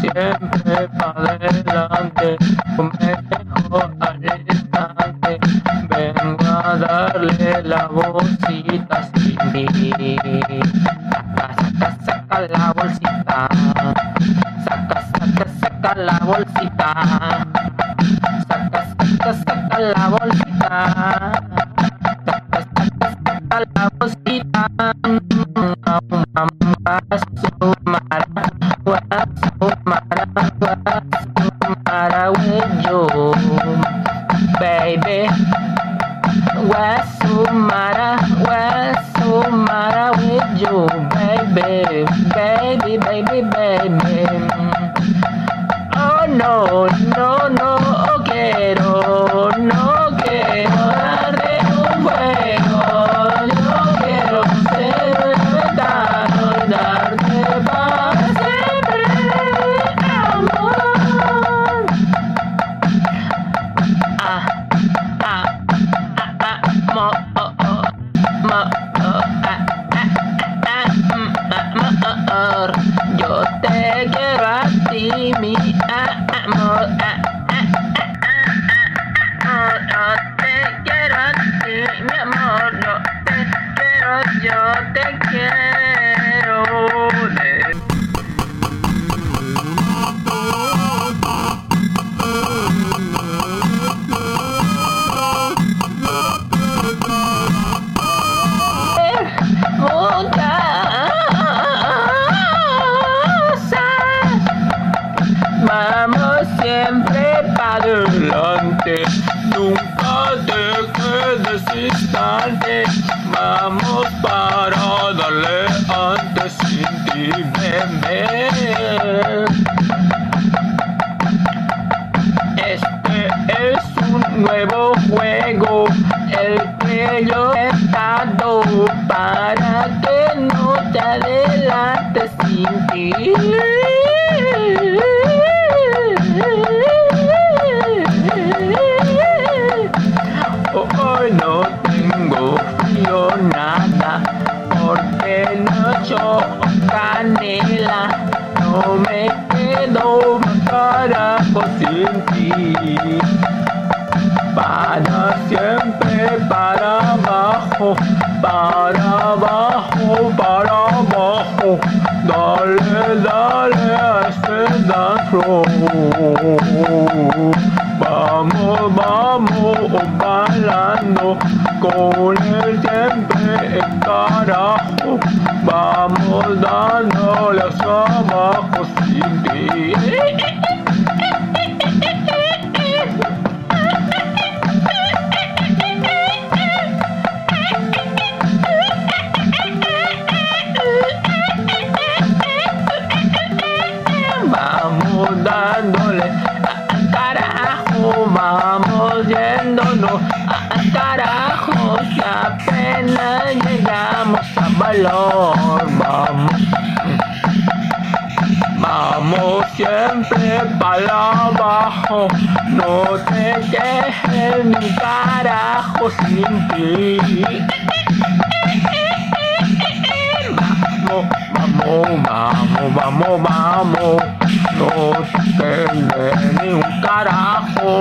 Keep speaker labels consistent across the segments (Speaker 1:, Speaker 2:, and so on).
Speaker 1: Siempre para adelante, un dejo al instante. Vengo a darle la bolsita sin mí. Saca, saca, saca la bolsita. Saca, saca, saca la bolsita. Saca, saca, saca la bolsita. Saca, saca, saca la bolsita. Sumara, te quiero a ti, mi amor. Yo te quiero, yo te quiero. Vamos para darle antes sin ti, bebé. Este es un nuevo juego, el que yo he para que no te adelantes sin ti. Sin ti. Para siempre, para abajo, para abajo, para abajo. Dale, dale a este. Vamos, vamos, bailando con el siempre el carajo. Vamos dándole abajo sin ti. Vamos siempre para abajo, no te quejes ni carajo sin ti. Vamos, vamos, vamos, vamos, no te ni un carajo,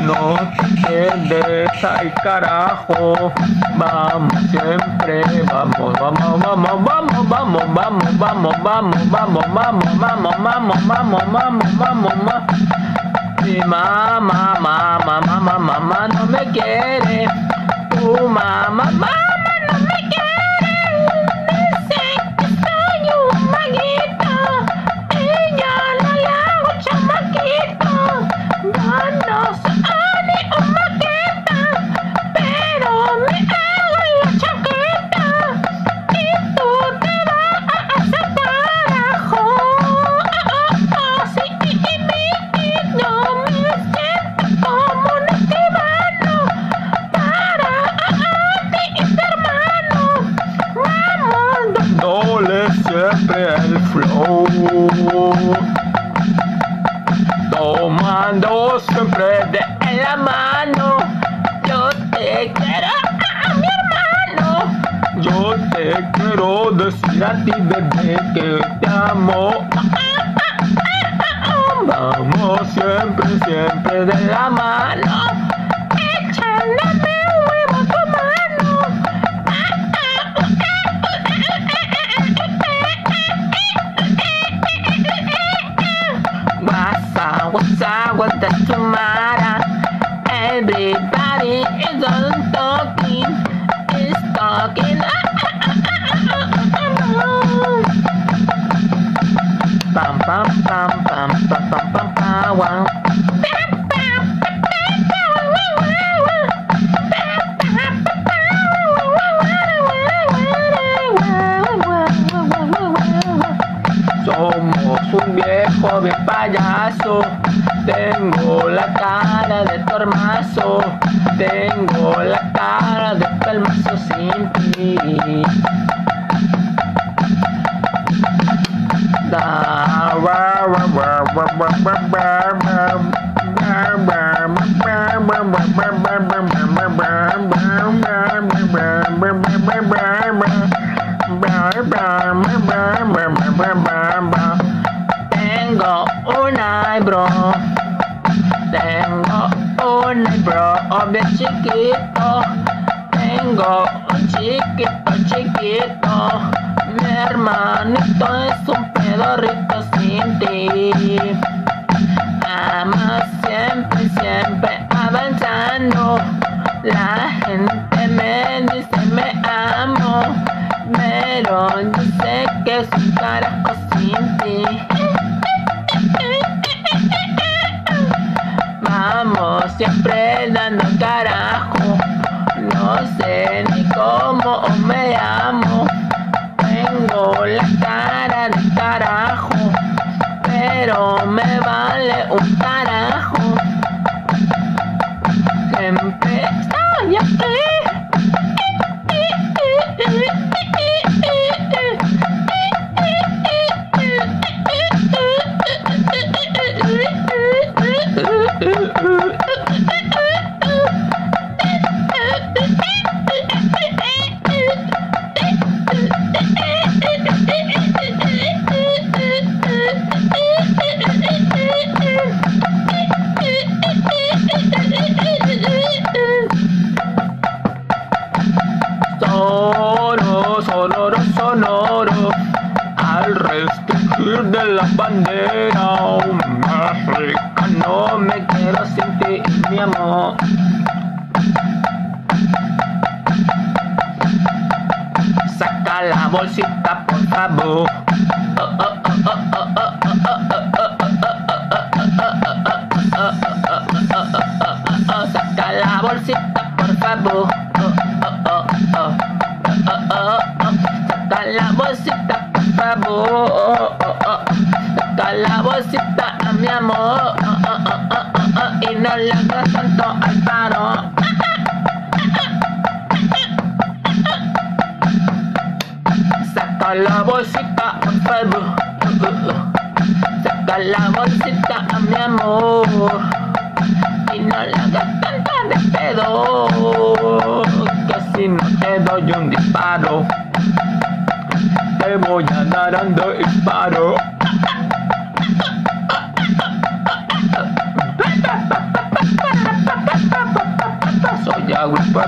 Speaker 1: no te al carajo, vamos siempre, vamos, vamos, vamos, vamos, vamos, vamos, vamos, vamos, vamos, vamos, vamos, vamos, vamos, vamos, vamos, vamos. Mi mamá, mamá, mamá, mamá no me quiere, tu mamá, mamá siempre el flow. Tomando siempre de la mano, yo te quiero a mi hermano. Yo te quiero decir a ti, bebé, que te amo. siempre, siempre de la mano. What's the? Everybody is on talking, is talking. Pam pam pam pam pam pam pam. Somos un viejo bien payaso. Tengo la cara de tormazo, tengo la cara de palmazo sin ti. Tengo una bro eyebrow bien chiquito, tengo un chiquito chiquito, mi hermanito es un pedorrito sin ti. Ama siempre, siempre avanzando. La gente me dice me amo, pero sé que es un carajo sin ti. Vamos siempre dando carajo, no sé ni cómo me Bandera americano, me quedo sin ti, mi amor. Saca la bolsita, por favor. Saca la bolsita, por favor. Saca la bolsita, por favor. Oh, oh, oh. Saca la bolsita, a mi amor. Oh, oh, oh, oh, oh, oh. Y no le hagas tanto al paro. Saca la bolsita. Uh, uh, uh. Saca la bolsita a mi amor. Y no le hagas tanto de pedo. Que si no te doy un disparo, te voy a dar dando disparo.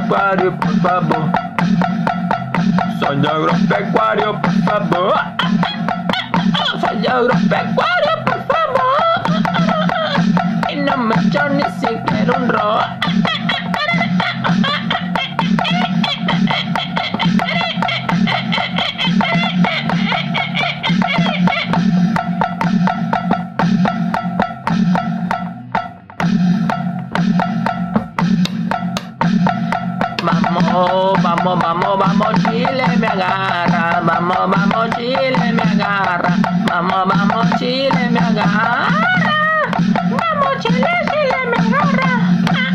Speaker 1: pecuário, por favor. Sonho de agropecuário, por favor. Sonho de agropecuário, por favor. E não mencione sequer um rol. Vamos, vamos, vamos, Chile me agarra. Vamos, vamos, Chile me agarra. Vamos, vamos, Chile me agarra. Vamos, Chile, Chile me agarra.